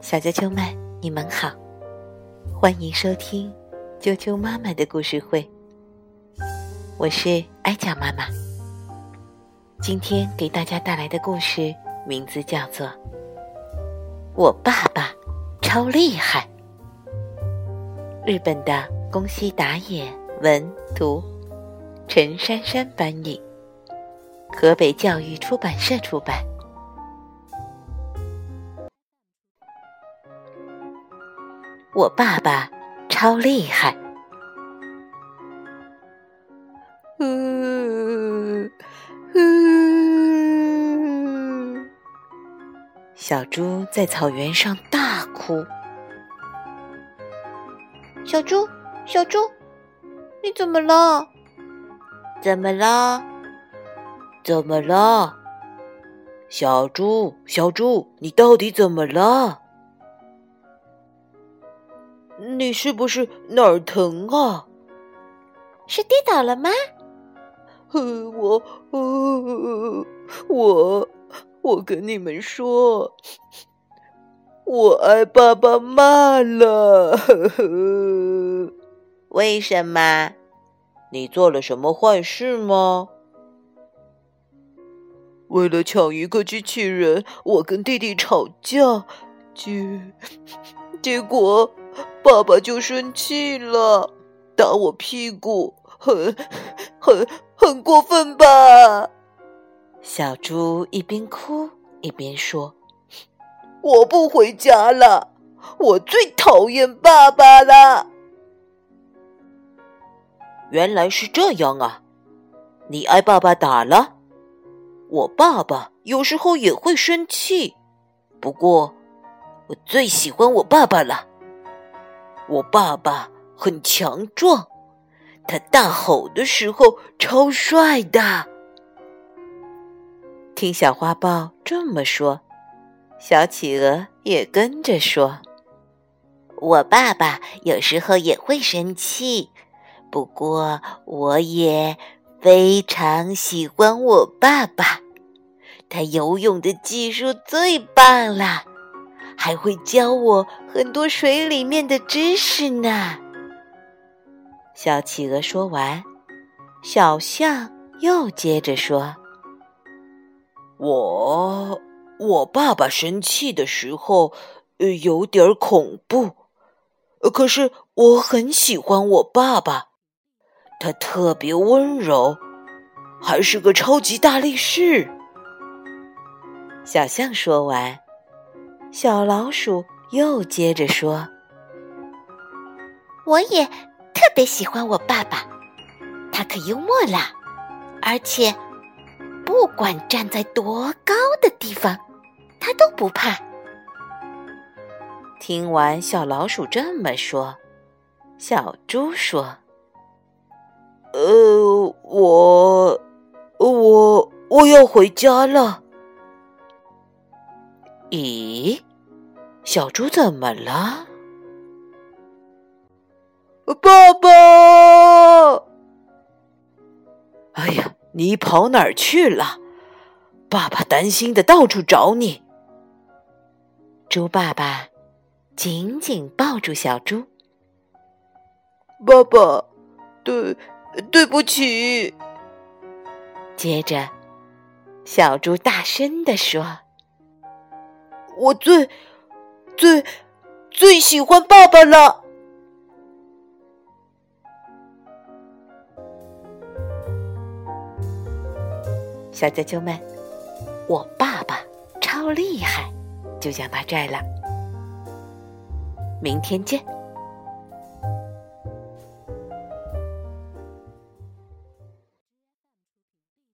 小啾啾们，你们好，欢迎收听啾啾妈妈的故事会。我是艾佳妈妈，今天给大家带来的故事名字叫做《我爸爸超厉害》。日本的宫西达也文图，陈珊珊翻译，河北教育出版社出版。我爸爸超厉害。嗯嗯，小猪在草原上大哭。小猪，小猪，你怎么了？怎么了？怎么了？小猪，小猪，你到底怎么了？你是不是哪儿疼啊？是跌倒了吗？呃，我，呃，我，我跟你们说，我挨爸爸骂了。呵呵，为什么？你做了什么坏事吗？为了抢一个机器人，我跟弟弟吵架，结结果。爸爸就生气了，打我屁股，很、很、很过分吧？小猪一边哭一边说：“我不回家了，我最讨厌爸爸了。”原来是这样啊！你挨爸爸打了？我爸爸有时候也会生气，不过我最喜欢我爸爸了。我爸爸很强壮，他大吼的时候超帅的。听小花豹这么说，小企鹅也跟着说：“我爸爸有时候也会生气，不过我也非常喜欢我爸爸，他游泳的技术最棒了。”还会教我很多水里面的知识呢。小企鹅说完，小象又接着说：“我我爸爸生气的时候，呃，有点恐怖，可是我很喜欢我爸爸，他特别温柔，还是个超级大力士。”小象说完。小老鼠又接着说：“我也特别喜欢我爸爸，他可幽默了，而且不管站在多高的地方，他都不怕。”听完小老鼠这么说，小猪说：“呃，我，我我要回家了。”咦，小猪怎么了？爸爸！哎呀，你跑哪儿去了？爸爸担心的到处找你。猪爸爸紧紧抱住小猪。爸爸，对，对不起。接着，小猪大声的说。我最最最喜欢爸爸了，小啾啾们，我爸爸超厉害，就讲到这儿了，明天见。